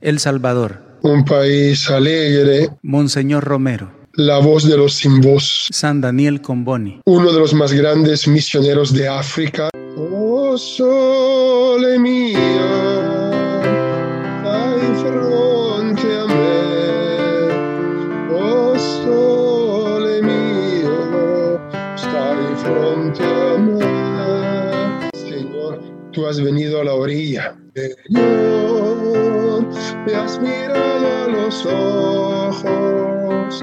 El Salvador. Un país alegre. Monseñor Romero. La voz de los sin voz. San Daniel Comboni. Uno de los más grandes misioneros de África. Oh, sole mio, fai fronte a me. Oh, sole mio, stai fronte a me. Señor, tú has venido a la orilla. Señor, me has mirado a los ojos,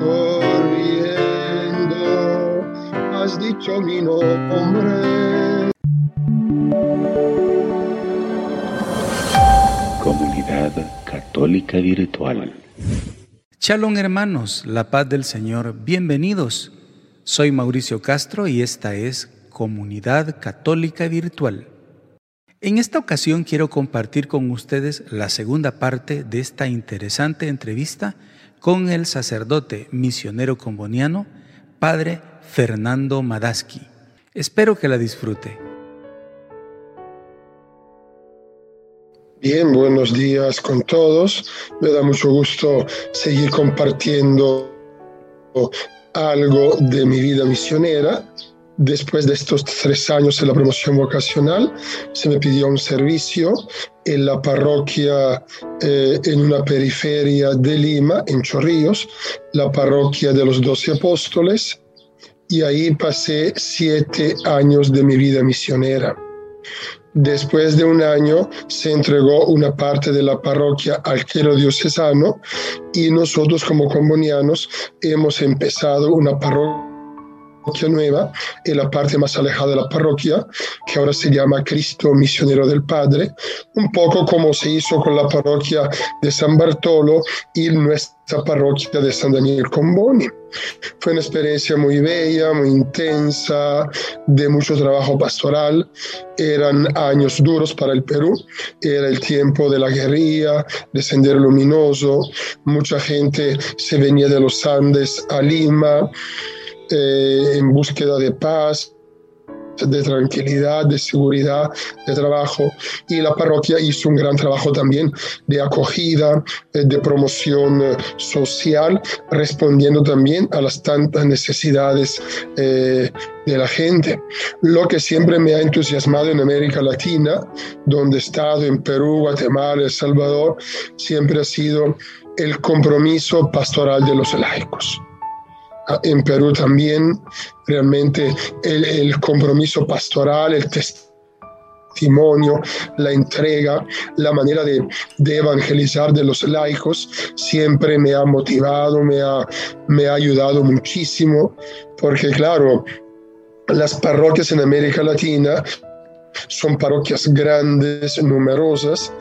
sonriendo, has dicho mi nombre. Comunidad Católica Virtual. Shalom hermanos, la paz del Señor, bienvenidos. Soy Mauricio Castro y esta es Comunidad Católica Virtual. En esta ocasión quiero compartir con ustedes la segunda parte de esta interesante entrevista con el sacerdote misionero comboniano, Padre Fernando Madaski. Espero que la disfrute. Bien, buenos días con todos. Me da mucho gusto seguir compartiendo algo de mi vida misionera. Después de estos tres años en la promoción vocacional, se me pidió un servicio en la parroquia eh, en una periferia de Lima, en Chorrillos, la parroquia de los Doce Apóstoles, y ahí pasé siete años de mi vida misionera. Después de un año se entregó una parte de la parroquia al clero diocesano y nosotros como combonianos hemos empezado una parroquia nueva en la parte más alejada de la parroquia, que ahora se llama Cristo Misionero del Padre, un poco como se hizo con la parroquia de San Bartolo y nuestra parroquia de San Daniel Comboni. Fue una experiencia muy bella, muy intensa, de mucho trabajo pastoral. Eran años duros para el Perú. Era el tiempo de la guerrilla, de Luminoso. Mucha gente se venía de los Andes a Lima eh, en búsqueda de paz, de tranquilidad, de seguridad, de trabajo. Y la parroquia hizo un gran trabajo también de acogida, eh, de promoción eh, social, respondiendo también a las tantas necesidades de la gente. Lo que siempre me ha entusiasmado en América Latina, donde he estado en Perú, Guatemala, El Salvador, siempre ha sido el compromiso pastoral de los laicos en Perú también, realmente el, compromiso pastoral, el testimonio, la entrega, la manera de, evangelizar de los laicos, siempre me ha motivado, me ha, me ha ayudado muchísimo, porque claro, las parroquias en América Latina son parroquias grandes, numerosas,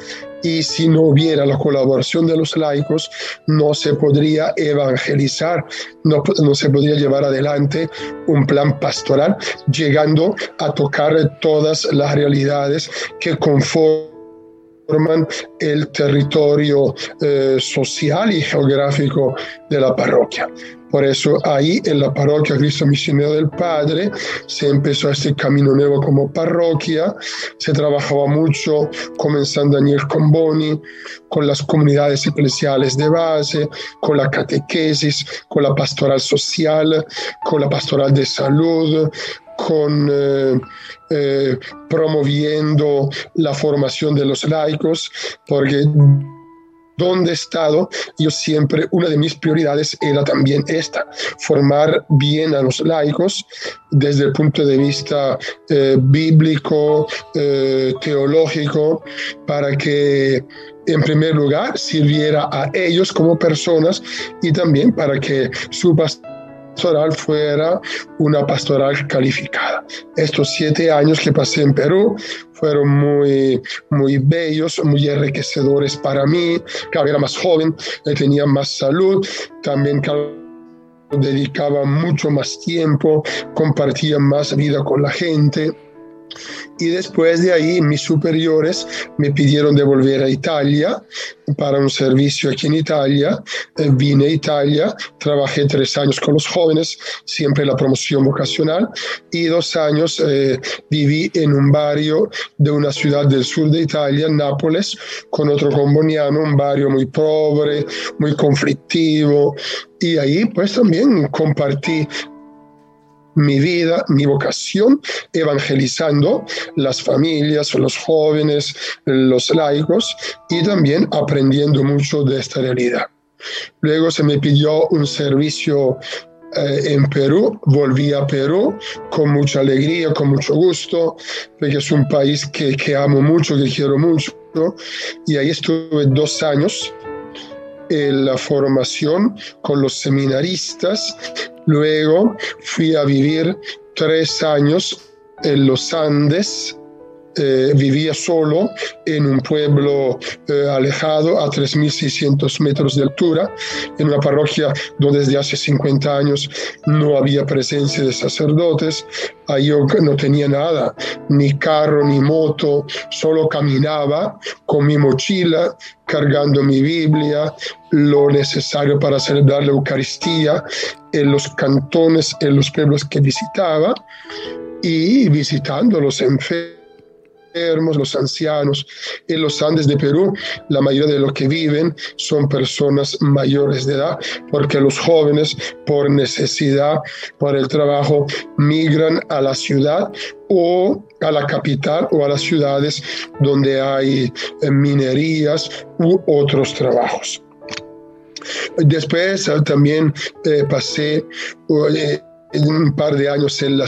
y si no hubiera la colaboración de los laicos, no se podría evangelizar, no, se podría llevar adelante un plan pastoral, llegando a tocar todas las realidades que conforman el territorio eh, social y geográfico de la parroquia. Por eso ahí en la parroquia Cristo Misionero del Padre se empezó este camino nuevo como parroquia, se trabajaba mucho como en San Daniel Comboni, con las comunidades eclesiales de base, con la catequesis, con la pastoral social, con la pastoral de salud, con eh, eh, promoviendo la formación de los laicos, porque donde he estado, yo siempre, una de mis prioridades era también esta, formar bien a los laicos desde el punto de vista eh, bíblico, eh, teológico, para que en primer lugar sirviera a ellos como personas y también para que su pastoral fuera una pastoral calificada. Estos siete años que pasé en Perú fueron muy, muy bellos, muy enriquecedores para mí. Claro, era más joven, tenía más salud, también dedicaba mucho más tiempo, compartía más vida con la gente Y después de ahí mis superiores me pidieron de volver a Italia para un servicio aquí en Italia. Eh, vine a Italia, trabajé tres años con los jóvenes, siempre la promoción vocacional, y dos años eh, viví en un barrio de una ciudad del sur de Italia, Nápoles, con otro comboniano, un barrio muy pobre, muy conflictivo. Y ahí pues también compartí mi vida, mi vocación, evangelizando las familias, los jóvenes, los laicos y también aprendiendo mucho de esta realidad. Luego se me pidió un servicio eh, en Perú, volví a Perú con mucha alegría, con mucho gusto, porque es un país que, que amo mucho, que quiero mucho, y ahí estuve dos años en la formación con los seminaristas Luego fui a vivir tres años en los Andes. Eh, vivía solo en un pueblo eh, alejado a 3.600 metros de altura, en una parroquia donde desde hace 50 años no había presencia de sacerdotes. Ahí yo no tenía nada, ni carro, ni moto, solo caminaba con mi mochila, cargando mi Biblia, lo necesario para celebrar la Eucaristía en los cantones, en los pueblos que visitaba y visitando los enfermos los ancianos. En los Andes de Perú, la mayoría de los que viven son personas mayores de edad, porque los jóvenes, por necesidad, por el trabajo, migran a la ciudad o a la capital o a las ciudades donde hay eh, minerías u otros trabajos. Después eh, también eh, pasé un par de años en la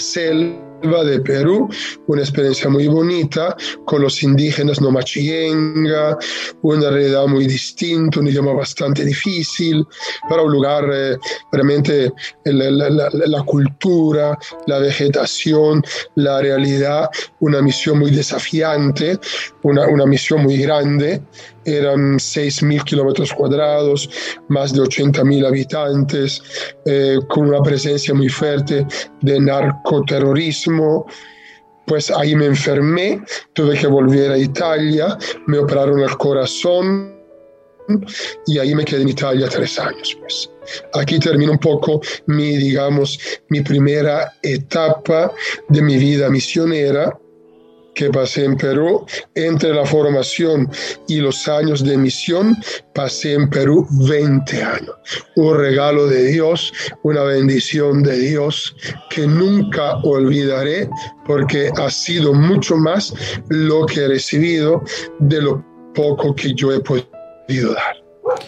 selva de Perú, una experiencia muy bonita con los indígenas no machinga, una realidad muy distinta, un idioma bastante difícil, para un lugar eh, realmente la, cultura, la vegetación, la realidad, una misión muy desafiante, una, una misión muy grande eran 6.000 kilómetros cuadrados, más de 80.000 habitantes, eh, con una presencia muy fuerte de narcoterrorismo. Pues ahí me enfermé, tuve que volver a Italia, me operaron el corazón y ahí me quedé en Italia tres años. Pues. Aquí termina un poco mi, digamos, mi primera etapa de mi vida misionera que pasé en Perú, entre la formación y los años de misión, pasé en Perú 20 años. Un regalo de Dios, una bendición de Dios que nunca olvidaré porque ha sido mucho más lo que he recibido de lo poco que yo he podido dar.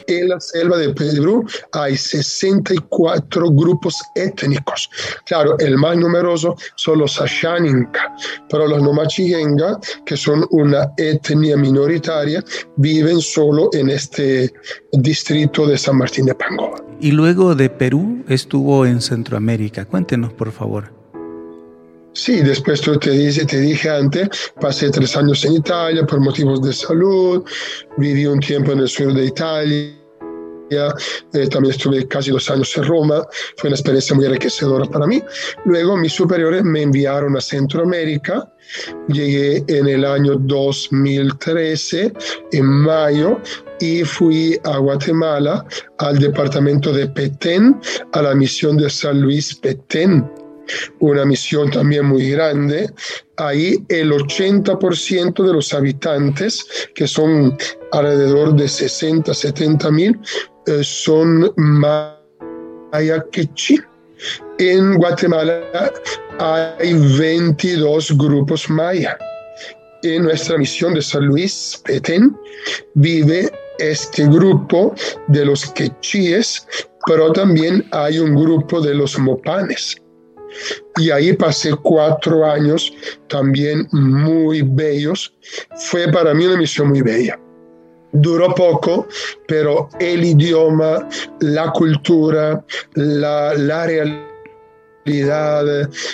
En la selva de Perú hay 64 grupos étnicos. Claro, el más numeroso son los Ashaninka, pero los Nomachiguenga, que son una etnia minoritaria, viven solo en este distrito de San Martín de Pangoa. Y luego de Perú estuvo en Centroamérica. Cuéntenos, por favor. Sí, después te dije, te dije antes, pasé tres años en Italia por motivos de salud, viví un tiempo en el sur de Italia, eh, también estuve casi dos años en Roma, fue una experiencia muy enriquecedora para mí. Luego mis superiores me enviaron a Centroamérica, llegué en el año 2013, en mayo, y fui a Guatemala, al departamento de Petén, a la misión de San Luis Petén una misión también muy grande. Ahí el 80% de los habitantes, que son alrededor de 60, 70 mil, eh, son maya quechí. En Guatemala hay 22 grupos maya. En nuestra misión de San Luis, Petén, vive este grupo de los quechíes, pero también hay un grupo de los mopanes. Y ahí pasé cuatro años también muy bellos. Fue para mí una misión muy bella. Duró poco, pero el idioma, la cultura, la, realidad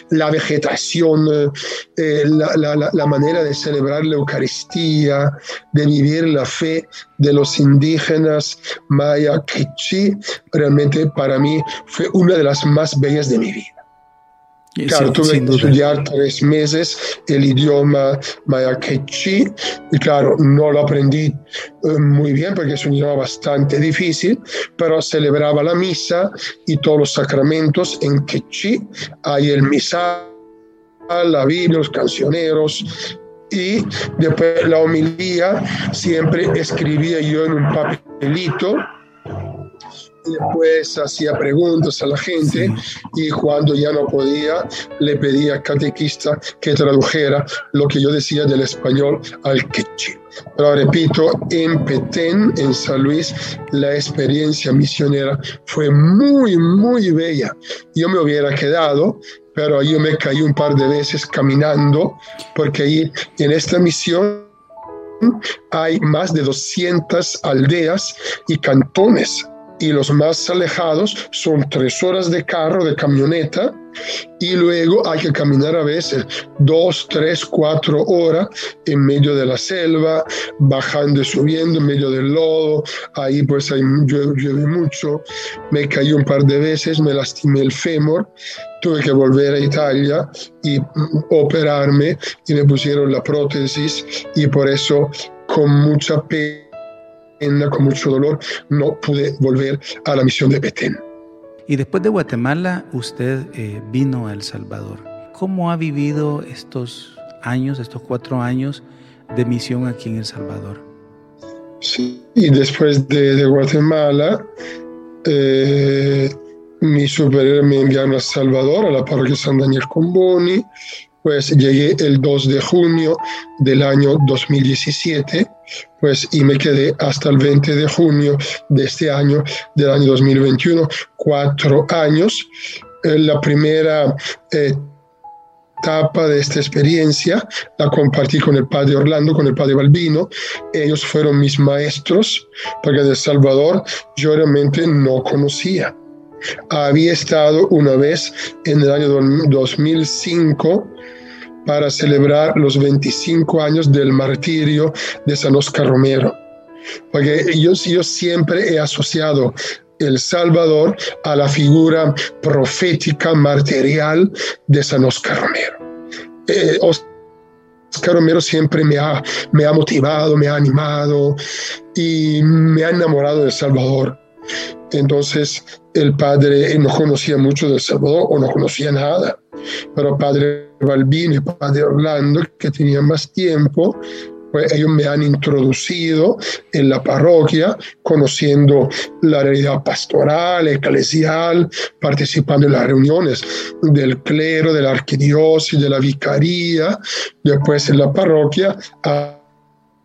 la vegetación, eh, la, la, la, manera de celebrar la Eucaristía, de vivir la fe de los indígenas maya quichí, realmente para mí fue una de las más bellas de mi vida. Claro, tuve que estudiar tres meses el idioma maya quechí y claro, no lo aprendí eh, muy bien porque es un idioma bastante difícil, pero celebraba la misa y todos los sacramentos en quechí. Hay el misal, la Biblia, los cancioneros y después la homilía. Siempre escribía yo en un papelito después hacía preguntas a la gente y cuando ya no podía le pedía al catequista que tradujera lo que yo decía del español al quechí. Pero repito, en Petén, en San Luis, la experiencia misionera fue muy, muy bella. Yo me hubiera quedado, pero yo me caí un par de veces caminando, porque ahí en esta misión hay más de 200 aldeas y cantones y los más alejados son tres horas de carro, de camioneta, y luego hay que caminar a veces dos, tres, cuatro horas en medio de la selva, bajando y subiendo en medio del lodo, ahí pues hay, llueve, mucho, me caí un par de veces, me lastimé el fémur, tuve que volver a Italia y operarme y me pusieron la prótesis y por eso con mucha pena con mucho dolor, no pude volver a la misión de Petén. Y después de Guatemala, usted eh, vino a El Salvador. ¿Cómo ha vivido estos años, estos cuatro años de misión aquí en El Salvador? Sí, y después de, Guatemala, eh, mi superior me enviaron a El Salvador, a la parroquia San Daniel Comboni, pues llegué el 2 de junio del año 2017, pues y me quedé hasta el 20 de junio de este año, del año 2021, cuatro años. Eh, la primera etapa de esta experiencia la compartí con el padre Orlando, con el padre Balbino. Ellos fueron mis maestros, porque de Salvador yo realmente no conocía. Había estado una vez en el año 2005 para celebrar los 25 años del martirio de San Oscar Romero. Porque yo, yo siempre he asociado el Salvador a la figura profética marterial de San Oscar Romero. Eh, Oscar Romero siempre me ha, me ha motivado, me ha animado y me ha enamorado de Salvador. Entonces el padre no conocía mucho del Salvador o no conocía nada, pero padre Balbino y padre Orlando, que tenían más tiempo, pues ellos me han introducido en la parroquia, conociendo la realidad pastoral, eclesial, participando en las reuniones del clero, de la arquidiócesis, de la vicaría, después en la parroquia.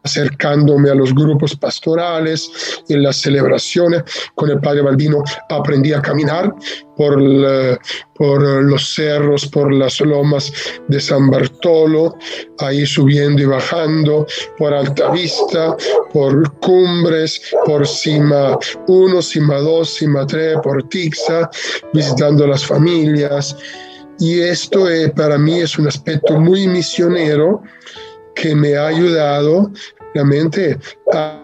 Acercándome a los grupos pastorales, en las celebraciones. Con el padre Balbino aprendí a caminar por, por los cerros, por las lomas de San Bartolo, ahí subiendo y bajando, por Alta Vista, por cumbres, por Cima 1, Cima 2, Cima 3, por Tixa, visitando las familias. Y esto eh, para mí es un aspecto muy misionero que me ha ayudado realmente a,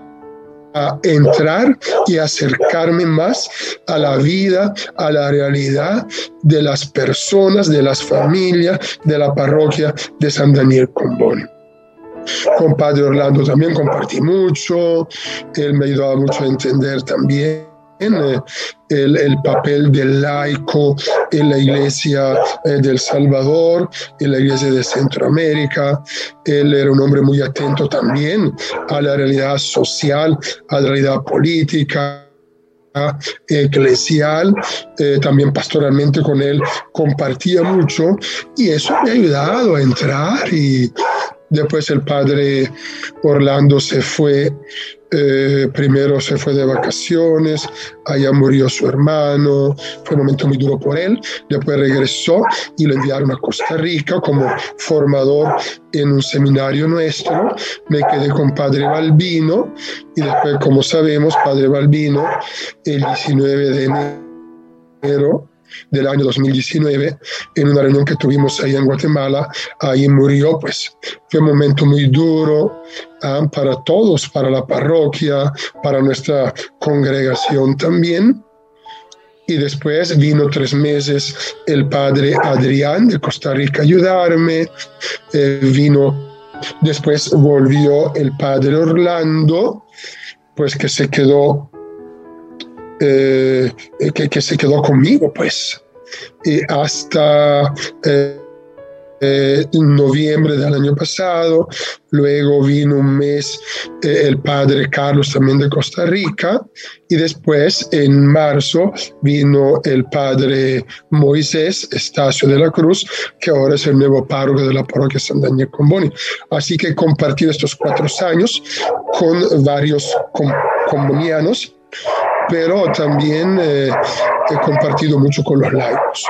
entrar y acercarme más a la vida, a la realidad de las personas, de las familias, de la parroquia de San Daniel Comboni. Con Padre Orlando también compartí mucho, él me ayudaba mucho a entender también eh, el, el, papel del laico en la iglesia eh, del Salvador, en la iglesia de Centroamérica. Él era un hombre muy atento también a la realidad social, a la realidad política eclesial, eh, también pastoralmente con él compartía mucho y eso me ha ayudado a entrar y después el padre Orlando se fue eh, primero se fue de vacaciones, allá murió su hermano, fue un momento muy duro por él, después regresó y lo enviaron a Costa Rica como formador en un seminario nuestro, me quedé con Padre Balbino y después, como sabemos, Padre Balbino, el 19 de enero del año 2019, en una reunión que tuvimos ahí en Guatemala, ahí murió, pues fue un momento muy duro ah, para todos, para la parroquia, para nuestra congregación también. y después vino tres meses el padre Adrián de Costa Rica a ayudarme, eh, vino después volvió el padre Orlando, pues que se quedó, eh, que, que, se quedó conmigo, pues, y hasta... Eh, eh, noviembre del año pasado, luego vino un mes eh, el padre Carlos también de Costa Rica y después en marzo vino el padre Moisés Estacio de la Cruz, que ahora es el nuevo párroco de la parroquia San Daniel Comboni. Así que he compartido estos cuatro años con varios comunianos, pero también eh, he compartido mucho con los laicos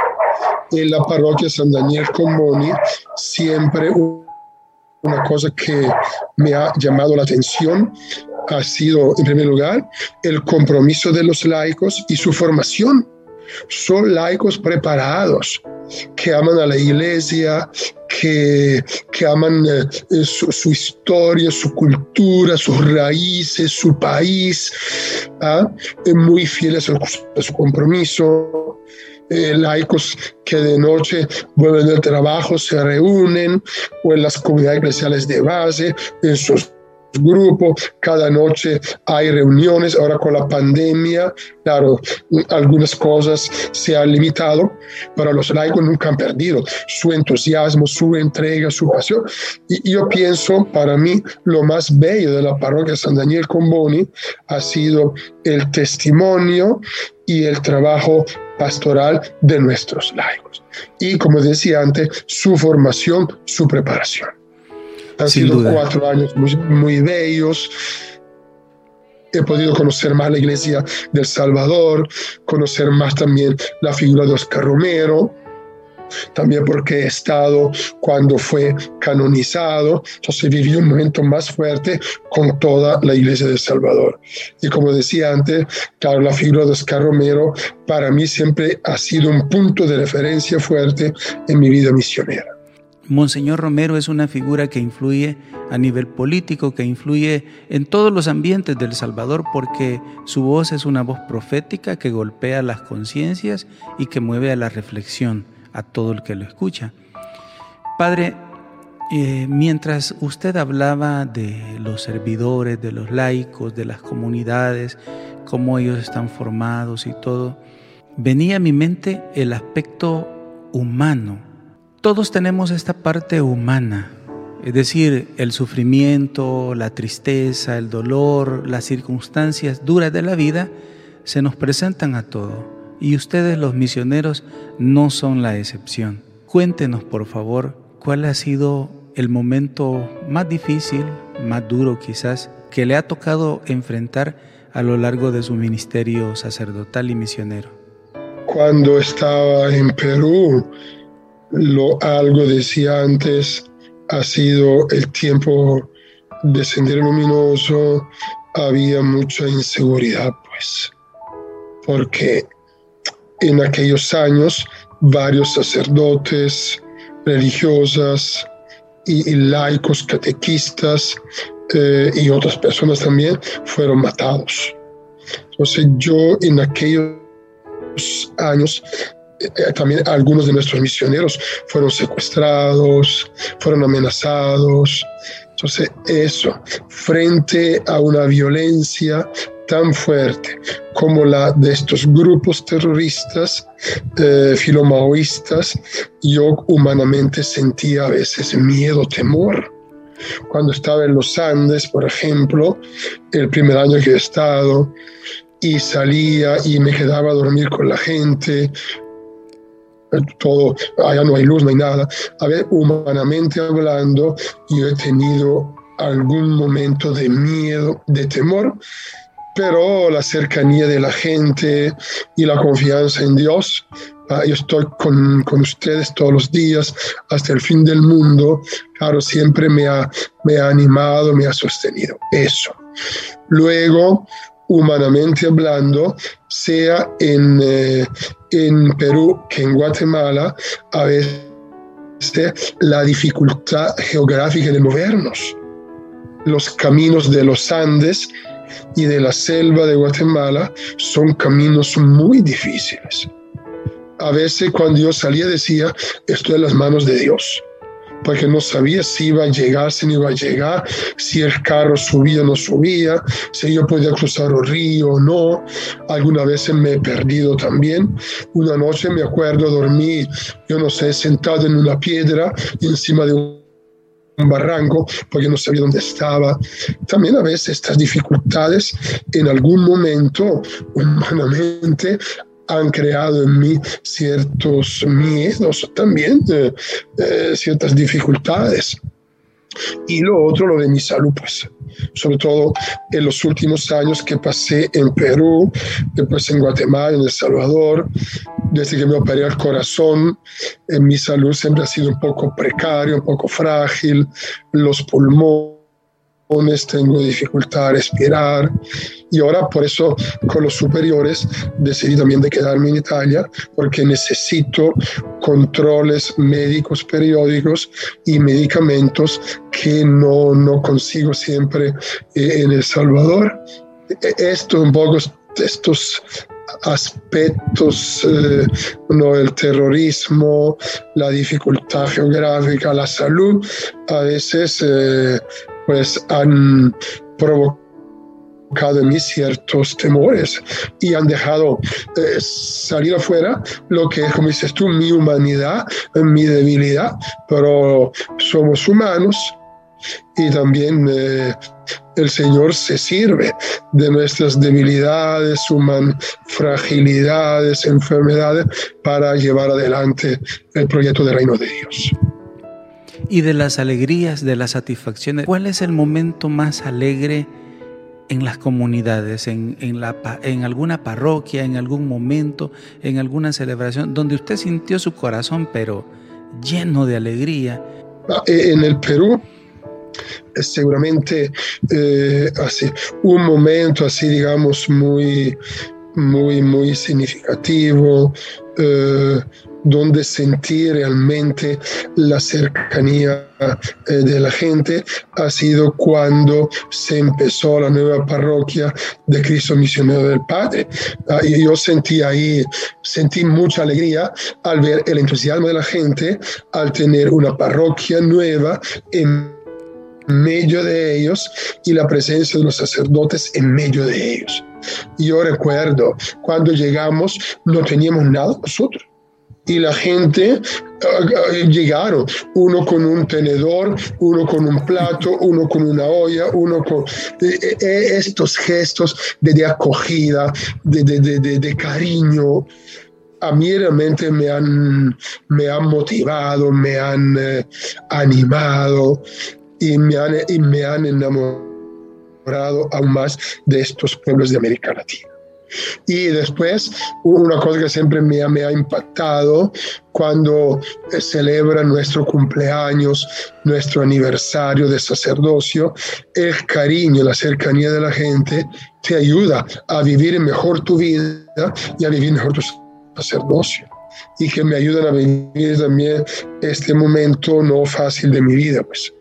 en la parroquia San Daniel Comoni siempre una cosa que me ha llamado la atención ha sido, en primer lugar, el compromiso de los laicos y su formación. Son laicos preparados, que aman a la iglesia, que, que aman eh, su, historia, su cultura, sus raíces, su país, ¿ah? muy fieles a su compromiso, eh, laicos que de noche vuelven del trabajo, se reúnen o en las comunidades eclesiales de base, en sus grupos, cada noche hay reuniones, ahora con la pandemia, claro, algunas cosas se han limitado, pero los laicos nunca han perdido su entusiasmo, su entrega, su pasión. Y yo pienso, para mí, lo más bello de la parroquia San Daniel Comboni ha sido el testimonio y el trabajo pastoral de nuestros laicos. Y como decía antes, su formación, su preparación. Han sido cuatro años muy, muy bellos. He podido conocer más la iglesia del Salvador, conocer más también la figura de Oscar Romero, también porque he estado cuando fue canonizado, entonces viví un momento más fuerte con toda la iglesia de Salvador. Y como decía antes, claro, la figura de Oscar Romero para mí siempre ha sido un punto de referencia fuerte en mi vida misionera. Monseñor Romero es una figura que influye a nivel político, que influye en todos los ambientes del Salvador, porque su voz es una voz profética que golpea las conciencias y que mueve a la reflexión a todo el que lo escucha. Padre, eh, mientras usted hablaba de los servidores, de los laicos, de las comunidades, cómo ellos están formados y todo, venía a mi mente el aspecto humano. Todos tenemos esta parte humana, es decir, el sufrimiento, la tristeza, el dolor, las circunstancias duras de la vida se nos presentan a todos y ustedes los misioneros no son la excepción. Cuéntenos, por favor, cuál ha sido el momento más difícil, más duro quizás, que le ha tocado enfrentar a lo largo de su ministerio sacerdotal y misionero. Cuando estaba en Perú, lo algo decía antes, ha sido el tiempo de Sendero Luminoso, había mucha inseguridad, pues, porque en aquellos años varios sacerdotes, religiosas y, laicos, catequistas eh, y otras personas también fueron matados. Entonces yo en aquellos años también algunos de nuestros misioneros fueron secuestrados, fueron amenazados. Entonces eso, frente a una violencia tan fuerte como la de estos grupos terroristas eh, filomaoístas, yo humanamente sentía a veces miedo, temor. Cuando estaba en los Andes, por ejemplo, el primer año que he estado, y salía y me quedaba a dormir con la gente, todo, allá no hay luz, no hay nada. A ver, humanamente hablando, yo he tenido algún momento de miedo, de temor, pero la cercanía de la gente y la confianza en Dios, ah, yo estoy con, con, ustedes todos los días hasta el fin del mundo, claro, siempre me ha, me ha animado, me ha sostenido. Eso. Luego, humanamente hablando, sea en, eh, en Perú que en Guatemala, a veces la dificultad geográfica de movernos. Los caminos de los Andes y de la selva de Guatemala son caminos muy difíciles. A veces cuando yo salía decía, estoy en las manos de Dios porque no sabía si iba a llegar, si no iba a llegar, si el carro subía o no subía, si yo podía cruzar el río o no. Algunas veces me he perdido también. Una noche me acuerdo, dormí, yo no sé, sentado en una piedra encima de un barranco porque no sabía dónde estaba. También a veces estas dificultades en algún momento humanamente han creado en mí ciertos miedos, también eh, eh, ciertas dificultades. Y lo otro, lo de mi salud, pues, sobre todo en los últimos años que pasé en Perú, después en Guatemala, en El Salvador, desde que me operé el corazón, en mi salud siempre ha sido un poco precaria, un poco frágil, los pulmones tengo dificultad a respirar y ahora por eso con los superiores decidí también de quedarme en Italia porque necesito controles médicos periódicos y medicamentos que no, no consigo siempre eh, en El Salvador. E, esto un poco estos aspectos, eh, no, el terrorismo, la dificultad geográfica, la salud, a veces eh, pues han provocado en mí ciertos temores y han dejado eh, salir afuera lo que es, como dices tú, mi humanidad, mi debilidad, pero somos humanos y también eh, el Señor se sirve de nuestras debilidades, human fragilidades, enfermedades para llevar adelante el proyecto del reino de Dios y de las alegrías, de las satisfacciones. ¿Cuál es el momento más alegre en las comunidades, en, la, en alguna parroquia, en algún momento, en alguna celebración, donde usted sintió su corazón, pero lleno de alegría? Ah, eh, en el Perú, seguramente eh, así, un momento así, digamos, muy, muy, muy significativo. Eh, donde sentí realmente la cercanía eh, de la gente ha sido cuando se empezó la nueva parroquia de Cristo Misionero del Padre. Ah, y yo sentí ahí, sentí mucha alegría al ver el entusiasmo de la gente, al tener una parroquia nueva en medio de ellos y la presencia de los sacerdotes en medio de ellos. Yo recuerdo cuando llegamos no teníamos nada nosotros y la gente uh, llegaron, uno con un tenedor, uno con un plato, uno con una olla, uno con eh, eh, estos gestos de, acogida, de, cariño. A mí realmente me han, me han motivado, me han animado y me han, y me han enamorado aún más de estos pueblos de América Latina. Y después, una cosa que siempre me, me ha impactado cuando celebra nuestro cumpleaños, nuestro aniversario de sacerdocio, el cariño, la cercanía de la gente te ayuda a vivir mejor tu vida y a vivir mejor tu sacerdocio. Y que me ayudan a vivir también este momento no fácil de mi vida, pues.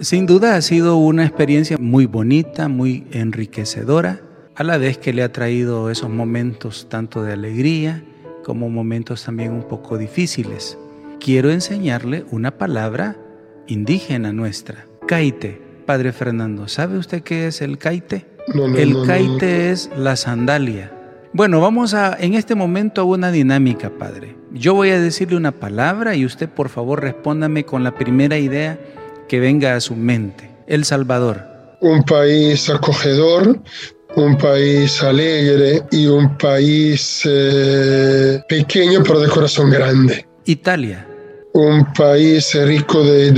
Sin duda ha sido una experiencia muy bonita, muy enriquecedora a la vez que le ha traído esos momentos tanto de alegría como momentos también un poco difíciles. Quiero enseñarle una palabra indígena nuestra, caite. Padre Fernando, ¿sabe usted qué es el caite? el caite es la sandalia. Bueno, vamos a en este momento a una dinámica, Padre. Yo voy a decirle una palabra y usted por favor respóndame con la primera idea que venga a su mente. El Salvador. Un país acogedor, un país alegre y un país eh, pequeño pero de corazón grande. Italia. Un país rico de,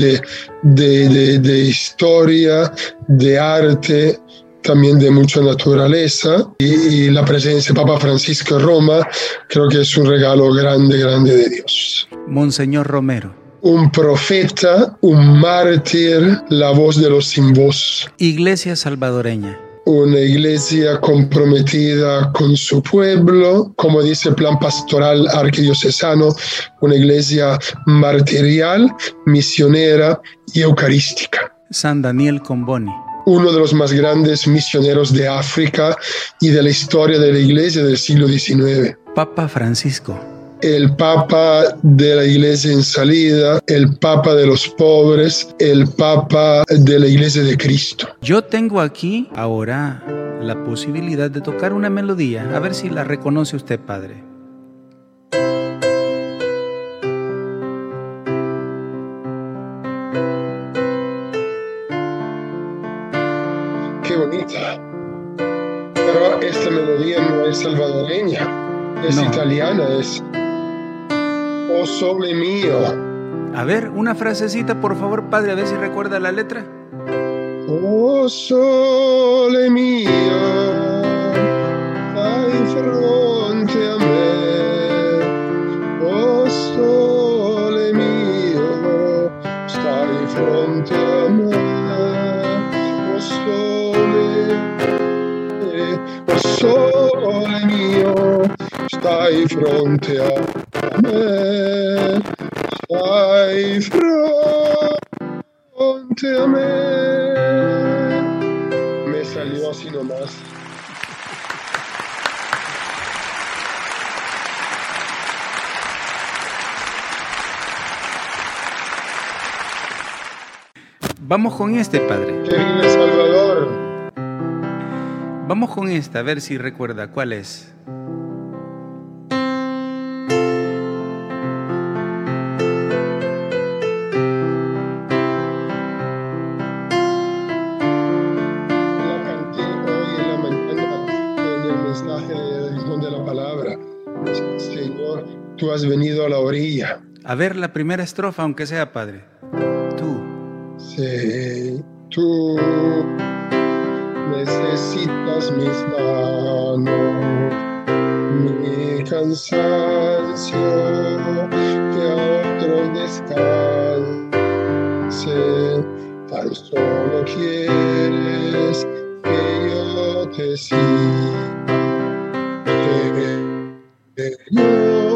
de, de, historia, de arte, también de mucha naturaleza y, la presencia de Papa Francisco en Roma creo que es un regalo grande, grande de Dios. Monseñor Romero. Un profeta, un mártir, la voz de los sin voz. Iglesia salvadoreña una iglesia comprometida con su pueblo, como dice el plan pastoral arquidiocesano, una iglesia martirial, misionera y eucarística. San Daniel Comboni. uno de los más grandes misioneros de África y de la historia de la iglesia del siglo XIX. Papa Francisco. El Papa de la iglesia en salida, el Papa de los pobres, el Papa de la iglesia de Cristo. Yo tengo aquí ahora la posibilidad de tocar una melodía, a ver si la reconoce usted, Padre. Qué bonita. Pero esta melodía no es salvadoreña, es No. italiana, es Oh sole mío. A ver, una frasecita, por favor, Padre, a ver si recuerda la letra. Oh sole mio, stai fronte a me. Oh sole mio, stai fronte a me. Oh sole, oh sole mio, stai fronte a me. Stai fronte a me. Me salió así nomás. Vamos con este, Padre. Que vive El Salvador. Vamos con esta, a ver si recuerda cuál es. Tú has venido a la orilla. A ver la primera estrofa, aunque sea, Padre. Tú. Sí, tú necesitas mis manos, mi cansancio, que a otros descanse. Tan solo quieres que yo te siga. Señor,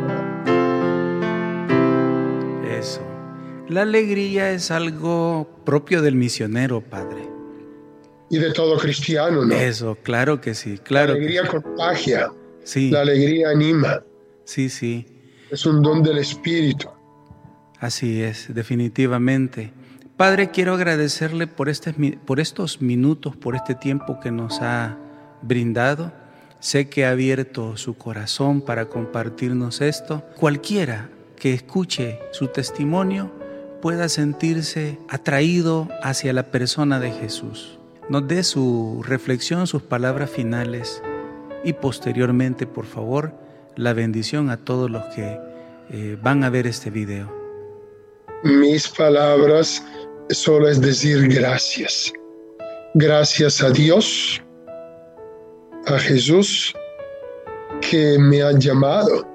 La alegría es algo propio del misionero, Padre. Y de todo cristiano, ¿no? Eso, claro que sí, La claro. que alegría contagia, sí, la alegría anima, sí, sí. es un don del Espíritu. Así es, definitivamente. Padre, quiero agradecerle por, este, por estos minutos, por este tiempo que nos ha brindado. Sé que ha abierto su corazón para compartirnos esto. Cualquiera que escuche su testimonio pueda sentirse atraído hacia la persona de Jesús. Nos dé su reflexión, sus palabras finales y posteriormente, por favor, la bendición a todos los que eh, van a ver este video. Mis palabras solo es decir gracias. Gracias a Dios, a Jesús, que me ha llamado.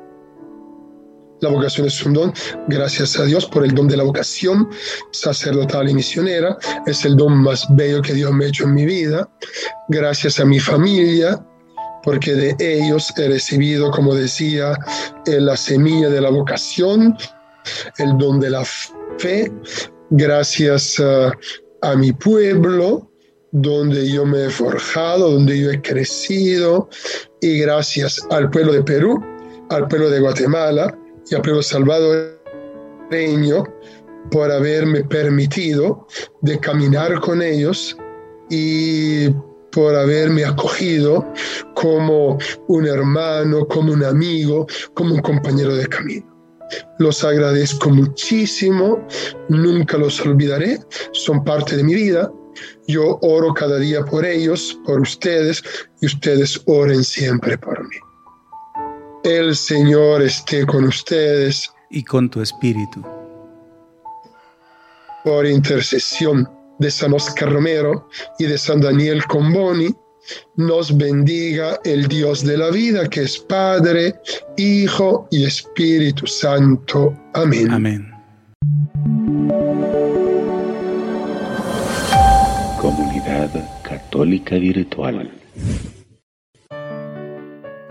La vocación es un don. Gracias a Dios por el don de la vocación sacerdotal y misionera. Es el don más bello que Dios me ha hecho en mi vida. Gracias a mi familia, porque de ellos he recibido, como decía, eh, la semilla de la vocación, el don de la fe. Gracias a, a mi pueblo, donde yo me he forjado, donde yo he crecido. Y gracias al pueblo de Perú, al pueblo de Guatemala y al pueblo salvadoreño por haberme permitido de caminar con ellos y por haberme acogido como un hermano, como un amigo, como un compañero de camino. Los agradezco muchísimo, nunca los olvidaré, son parte de mi vida. Yo oro cada día por ellos, por ustedes, y ustedes oren siempre por mí. El Señor esté con ustedes y con tu espíritu. por intercesión de San Oscar Romero y de San Daniel Comboni, nos bendiga el Dios de la vida, que es Padre, Hijo y Espíritu Santo. Amén. Amén. Comunidad Católica Virtual.